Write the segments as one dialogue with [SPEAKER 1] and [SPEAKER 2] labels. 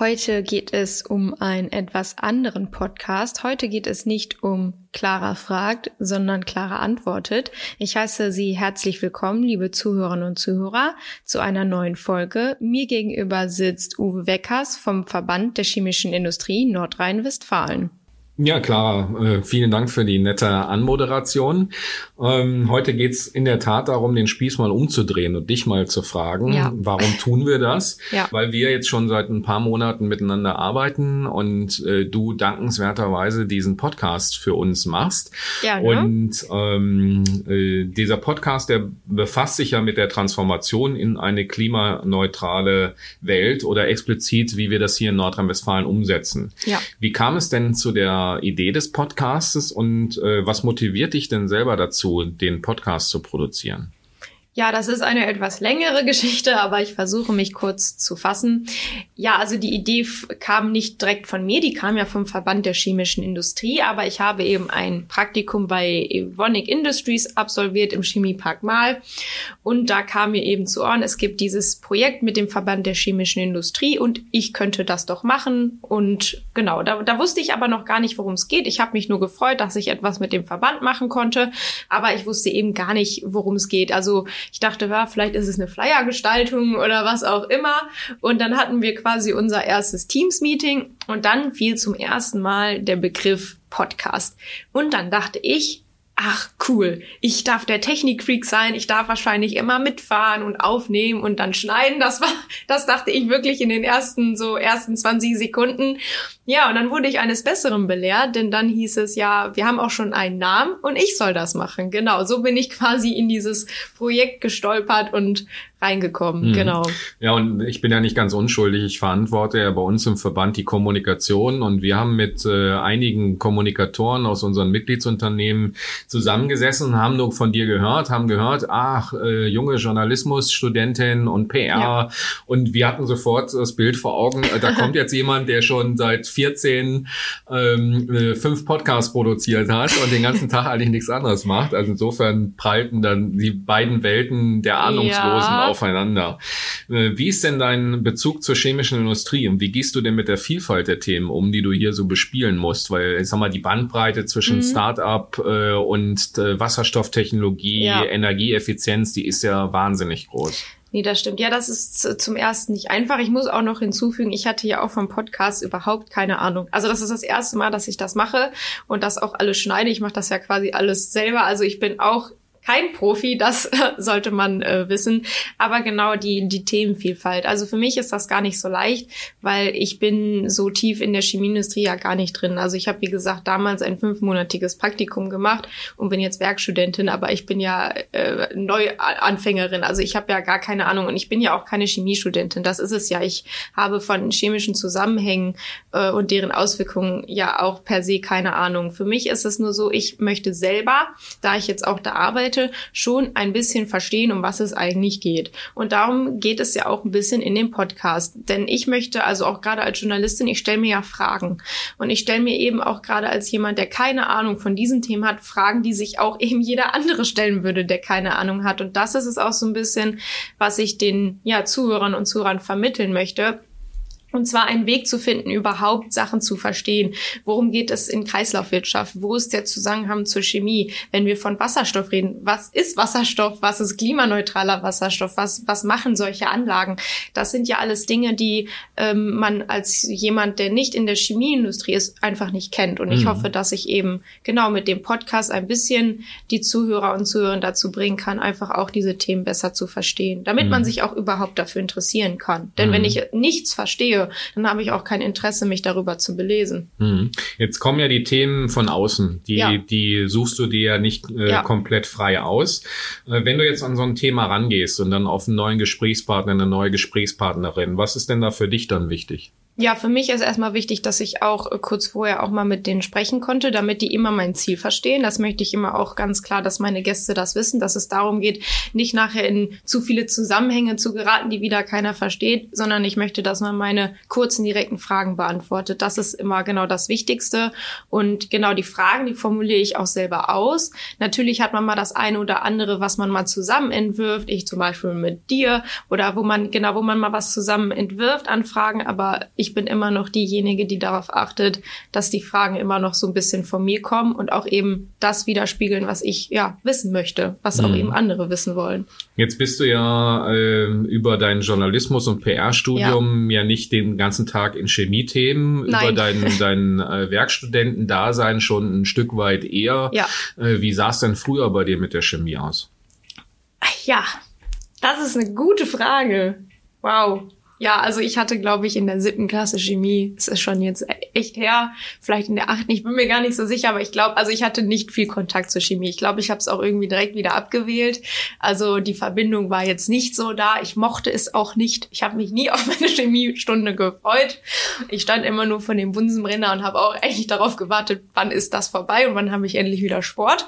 [SPEAKER 1] Heute geht es um einen etwas anderen Podcast. Heute geht es nicht um Clara fragt, sondern Clara antwortet. Ich heiße Sie herzlich willkommen, liebe Zuhörerinnen und Zuhörer, zu einer neuen Folge. Mir gegenüber sitzt Uwe Weckers vom Verband der chemischen Industrie Nordrhein-Westfalen.
[SPEAKER 2] Ja, Clara, äh, vielen Dank für die nette Anmoderation. Ähm, heute geht's in der Tat darum, den Spieß mal umzudrehen und dich mal zu fragen, ja. warum tun wir das? Ja. Weil wir jetzt schon seit ein paar Monaten miteinander arbeiten und äh, du dankenswerterweise diesen Podcast für uns machst. Ja, ne? Und ähm, äh, dieser Podcast, der befasst sich ja mit der Transformation in eine klimaneutrale Welt oder explizit, wie wir das hier in Nordrhein-Westfalen umsetzen. Ja. Wie kam es denn zu der Idee des Podcastes und äh, was motiviert dich denn selber dazu, den Podcast zu produzieren?
[SPEAKER 1] Ja, das ist eine etwas längere Geschichte, aber ich versuche mich kurz zu fassen. Ja, also die Idee kam nicht direkt von mir, die kam ja vom Verband der chemischen Industrie, aber ich habe eben ein Praktikum bei Evonik Industries absolviert im Chemiepark Mal und da kam mir eben zu Ohren, es gibt dieses Projekt mit dem Verband der chemischen Industrie und ich könnte das doch machen und genau, da, da wusste ich aber noch gar nicht, worum es geht. Ich habe mich nur gefreut, dass ich etwas mit dem Verband machen konnte, aber ich wusste eben gar nicht, worum es geht. Also ich dachte, ja, vielleicht ist es eine Flyergestaltung oder was auch immer. Und dann hatten wir quasi unser erstes Teams-Meeting und dann fiel zum ersten Mal der Begriff Podcast. Und dann dachte ich, ach cool, ich darf der Technikfreak sein, ich darf wahrscheinlich immer mitfahren und aufnehmen und dann schneiden. Das war, das dachte ich wirklich in den ersten, so ersten 20 Sekunden. Ja, und dann wurde ich eines Besseren belehrt, denn dann hieß es ja, wir haben auch schon einen Namen und ich soll das machen. Genau, so bin ich quasi in dieses Projekt gestolpert und reingekommen. Mhm. Genau.
[SPEAKER 2] Ja, und ich bin ja nicht ganz unschuldig. Ich verantworte ja bei uns im Verband die Kommunikation und wir haben mit äh, einigen Kommunikatoren aus unseren Mitgliedsunternehmen zusammengesessen, haben nur von dir gehört, haben gehört, ach, äh, junge Journalismusstudentin und PR ja. und wir hatten sofort das Bild vor Augen, äh, da kommt jetzt jemand, der schon seit 14 ähm, äh, fünf Podcasts produziert hat und den ganzen Tag eigentlich nichts anderes macht. Also insofern prallten dann die beiden Welten der Ahnungslosen ja. Aufeinander. Äh, wie ist denn dein Bezug zur chemischen Industrie und wie gehst du denn mit der Vielfalt der Themen um, die du hier so bespielen musst? Weil, ich sag mal, die Bandbreite zwischen mhm. Start-up äh, und äh, Wasserstofftechnologie, ja. Energieeffizienz, die ist ja wahnsinnig groß.
[SPEAKER 1] Nee, das stimmt. Ja, das ist zum ersten nicht einfach. Ich muss auch noch hinzufügen, ich hatte ja auch vom Podcast überhaupt keine Ahnung. Also das ist das erste Mal, dass ich das mache und das auch alles schneide. Ich mache das ja quasi alles selber. Also ich bin auch kein Profi, das sollte man äh, wissen. Aber genau die, die Themenvielfalt. Also für mich ist das gar nicht so leicht, weil ich bin so tief in der Chemieindustrie ja gar nicht drin. Also ich habe, wie gesagt, damals ein fünfmonatiges Praktikum gemacht und bin jetzt Werkstudentin, aber ich bin ja äh, Neuanfängerin. Also ich habe ja gar keine Ahnung und ich bin ja auch keine Chemiestudentin. Das ist es ja. Ich habe von chemischen Zusammenhängen äh, und deren Auswirkungen ja auch per se keine Ahnung. Für mich ist es nur so, ich möchte selber, da ich jetzt auch da arbeite, Seite schon ein bisschen verstehen, um was es eigentlich geht. Und darum geht es ja auch ein bisschen in dem Podcast. Denn ich möchte also auch gerade als Journalistin, ich stelle mir ja Fragen. Und ich stelle mir eben auch gerade als jemand, der keine Ahnung von diesen Themen hat, Fragen, die sich auch eben jeder andere stellen würde, der keine Ahnung hat. Und das ist es auch so ein bisschen, was ich den ja, Zuhörern und Zuhörern vermitteln möchte und zwar einen Weg zu finden, überhaupt Sachen zu verstehen. Worum geht es in Kreislaufwirtschaft? Wo ist der Zusammenhang zur Chemie? Wenn wir von Wasserstoff reden, was ist Wasserstoff? Was ist klimaneutraler Wasserstoff? Was, was machen solche Anlagen? Das sind ja alles Dinge, die ähm, man als jemand, der nicht in der Chemieindustrie ist, einfach nicht kennt. Und ich mhm. hoffe, dass ich eben genau mit dem Podcast ein bisschen die Zuhörer und Zuhörer dazu bringen kann, einfach auch diese Themen besser zu verstehen, damit mhm. man sich auch überhaupt dafür interessieren kann. Denn mhm. wenn ich nichts verstehe, dann habe ich auch kein Interesse, mich darüber zu belesen.
[SPEAKER 2] Hm. Jetzt kommen ja die Themen von außen. Die, ja. die suchst du dir ja nicht äh, ja. komplett frei aus. Äh, wenn du jetzt an so ein Thema rangehst und dann auf einen neuen Gesprächspartner, eine neue Gesprächspartnerin, was ist denn da für dich dann wichtig?
[SPEAKER 1] Ja, für mich ist erstmal wichtig, dass ich auch äh, kurz vorher auch mal mit denen sprechen konnte, damit die immer mein Ziel verstehen. Das möchte ich immer auch ganz klar, dass meine Gäste das wissen, dass es darum geht, nicht nachher in zu viele Zusammenhänge zu geraten, die wieder keiner versteht, sondern ich möchte, dass man meine kurzen, direkten Fragen beantwortet. Das ist immer genau das Wichtigste. Und genau die Fragen, die formuliere ich auch selber aus. Natürlich hat man mal das eine oder andere, was man mal zusammen entwirft. Ich zum Beispiel mit dir oder wo man, genau, wo man mal was zusammen entwirft an Fragen, aber ich bin immer noch diejenige, die darauf achtet, dass die Fragen immer noch so ein bisschen von mir kommen und auch eben das widerspiegeln, was ich ja wissen möchte, was mhm. auch eben andere wissen wollen.
[SPEAKER 2] Jetzt bist du ja äh, über deinen Journalismus und PR-Studium ja. ja. nicht den ganzen Tag in Chemiethemen, über deinen dein, äh, Werkstudentendasein schon ein Stück weit eher. Ja. Äh, wie sah es denn früher bei dir mit der Chemie aus?
[SPEAKER 1] Ja, das ist eine gute Frage. Wow. Ja, also ich hatte, glaube ich, in der siebten Klasse Chemie, das ist schon jetzt echt her, vielleicht in der achten, ich bin mir gar nicht so sicher, aber ich glaube, also ich hatte nicht viel Kontakt zur Chemie. Ich glaube, ich habe es auch irgendwie direkt wieder abgewählt. Also die Verbindung war jetzt nicht so da. Ich mochte es auch nicht. Ich habe mich nie auf meine Chemiestunde gefreut. Ich stand immer nur von dem Bunsenbrenner und habe auch eigentlich darauf gewartet, wann ist das vorbei und wann habe ich endlich wieder Sport.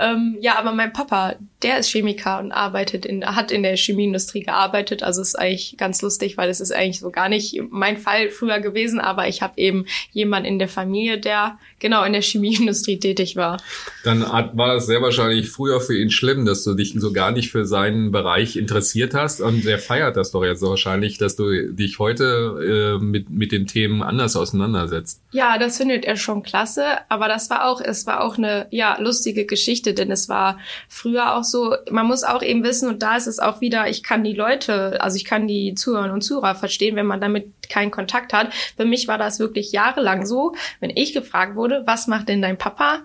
[SPEAKER 1] Ähm, ja, aber mein Papa, der ist Chemiker und arbeitet in, hat in der Chemieindustrie gearbeitet. Also ist eigentlich ganz lustig, weil es ist eigentlich so gar nicht mein Fall früher gewesen, aber ich habe eben jemanden in der Familie, der genau in der Chemieindustrie tätig war.
[SPEAKER 2] Dann war das sehr wahrscheinlich früher für ihn schlimm, dass du dich so gar nicht für seinen Bereich interessiert hast und er feiert das doch jetzt wahrscheinlich, dass du dich heute äh, mit, mit den Themen anders auseinandersetzt.
[SPEAKER 1] Ja, das findet er schon klasse, aber das war auch, es war auch eine ja lustige Geschichte, denn es war früher auch so, man muss auch eben wissen und da ist es auch wieder, ich kann die Leute, also ich kann die Zuhörer und Zuhörer verstehen, wenn man damit keinen Kontakt hat. Für mich war das wirklich jahrelang so, wenn ich gefragt wurde, was macht denn dein Papa?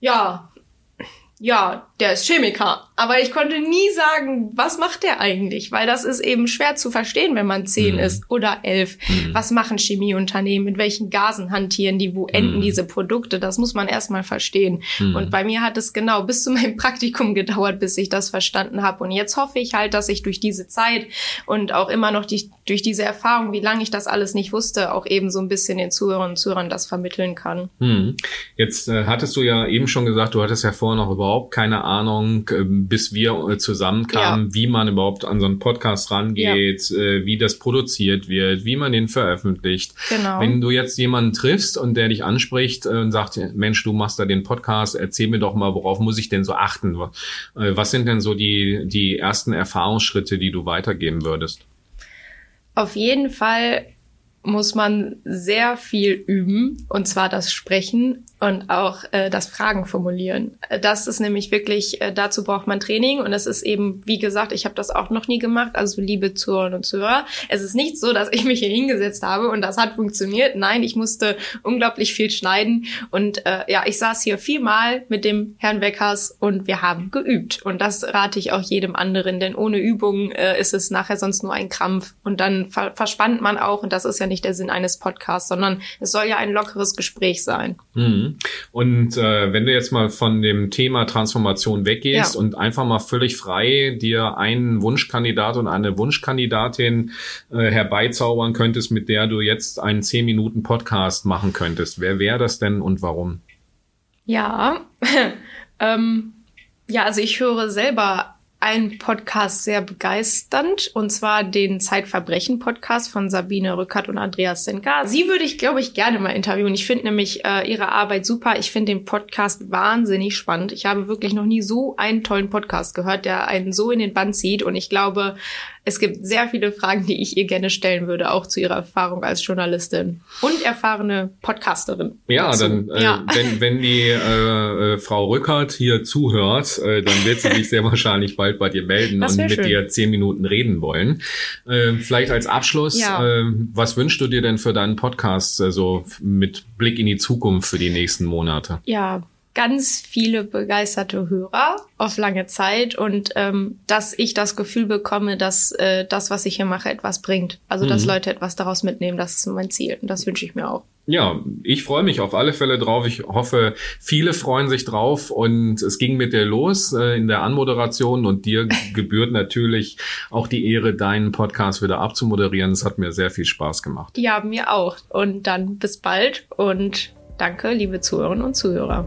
[SPEAKER 1] Ja, ja, der ist Chemiker. Aber ich konnte nie sagen, was macht der eigentlich? Weil das ist eben schwer zu verstehen, wenn man zehn mhm. ist oder elf. Mhm. Was machen Chemieunternehmen? Mit welchen Gasen hantieren die? Wo enden mhm. diese Produkte? Das muss man erstmal verstehen. Mhm. Und bei mir hat es genau bis zu meinem Praktikum gedauert, bis ich das verstanden habe. Und jetzt hoffe ich halt, dass ich durch diese Zeit und auch immer noch die, durch diese Erfahrung, wie lange ich das alles nicht wusste, auch eben so ein bisschen den Zuhörern und Zuhörern das vermitteln kann.
[SPEAKER 2] Mhm. Jetzt äh, hattest du ja eben schon gesagt, du hattest ja vorher noch überhaupt keine Ahnung, äh, bis wir äh, zusammenkamen, ja. wie man überhaupt an so einen Podcast rangeht, ja. äh, wie das produziert wird, wie man den veröffentlicht. Genau. Wenn du jetzt jemanden triffst und der dich anspricht äh, und sagt, Mensch, du machst da den Podcast, erzähl mir doch mal, worauf muss ich denn so achten? Was sind denn so die, die ersten Erfahrungsschritte, die du weitergeben würdest?
[SPEAKER 1] Auf jeden Fall muss man sehr viel üben, und zwar das Sprechen und auch äh, das Fragen formulieren. Äh, das ist nämlich wirklich, äh, dazu braucht man Training und es ist eben, wie gesagt, ich habe das auch noch nie gemacht, also liebe Zuhörerinnen und Zuhörer, es ist nicht so, dass ich mich hier hingesetzt habe und das hat funktioniert. Nein, ich musste unglaublich viel schneiden und äh, ja, ich saß hier viermal mit dem Herrn Weckers und wir haben geübt und das rate ich auch jedem anderen, denn ohne Übung äh, ist es nachher sonst nur ein Krampf und dann ver verspannt man auch und das ist ja nicht der Sinn eines Podcasts, sondern es soll ja ein lockeres Gespräch sein.
[SPEAKER 2] Mhm. Und äh, wenn du jetzt mal von dem Thema Transformation weggehst ja. und einfach mal völlig frei dir einen Wunschkandidat und eine Wunschkandidatin äh, herbeizaubern könntest, mit der du jetzt einen 10 Minuten Podcast machen könntest, wer wäre das denn und warum?
[SPEAKER 1] Ja, ähm, ja, also ich höre selber einen Podcast sehr begeisternd, und zwar den Zeitverbrechen-Podcast von Sabine Rückert und Andreas Senka. Sie würde ich, glaube ich, gerne mal interviewen. Ich finde nämlich äh, ihre Arbeit super. Ich finde den Podcast wahnsinnig spannend. Ich habe wirklich noch nie so einen tollen Podcast gehört, der einen so in den Band zieht. Und ich glaube, es gibt sehr viele Fragen, die ich ihr gerne stellen würde, auch zu ihrer Erfahrung als Journalistin und erfahrene Podcasterin.
[SPEAKER 2] Ja, dazu. dann äh, ja. wenn, wenn die äh, äh, Frau Rückert hier zuhört, äh, dann wird sie sich sehr wahrscheinlich bald bei dir melden und mit schön. dir zehn Minuten reden wollen. Äh, vielleicht als Abschluss, ja. äh, was wünschst du dir denn für deinen Podcast, also mit Blick in die Zukunft für die nächsten Monate?
[SPEAKER 1] Ja, ganz viele begeisterte Hörer auf lange Zeit und ähm, dass ich das Gefühl bekomme, dass äh, das, was ich hier mache, etwas bringt. Also dass mhm. Leute etwas daraus mitnehmen, das ist mein Ziel und das wünsche ich mir auch.
[SPEAKER 2] Ja, ich freue mich auf alle Fälle drauf. Ich hoffe, viele freuen sich drauf und es ging mit dir los äh, in der Anmoderation und dir gebührt natürlich auch die Ehre, deinen Podcast wieder abzumoderieren. Es hat mir sehr viel Spaß gemacht.
[SPEAKER 1] Ja, mir auch. Und dann bis bald und danke, liebe Zuhörerinnen und Zuhörer.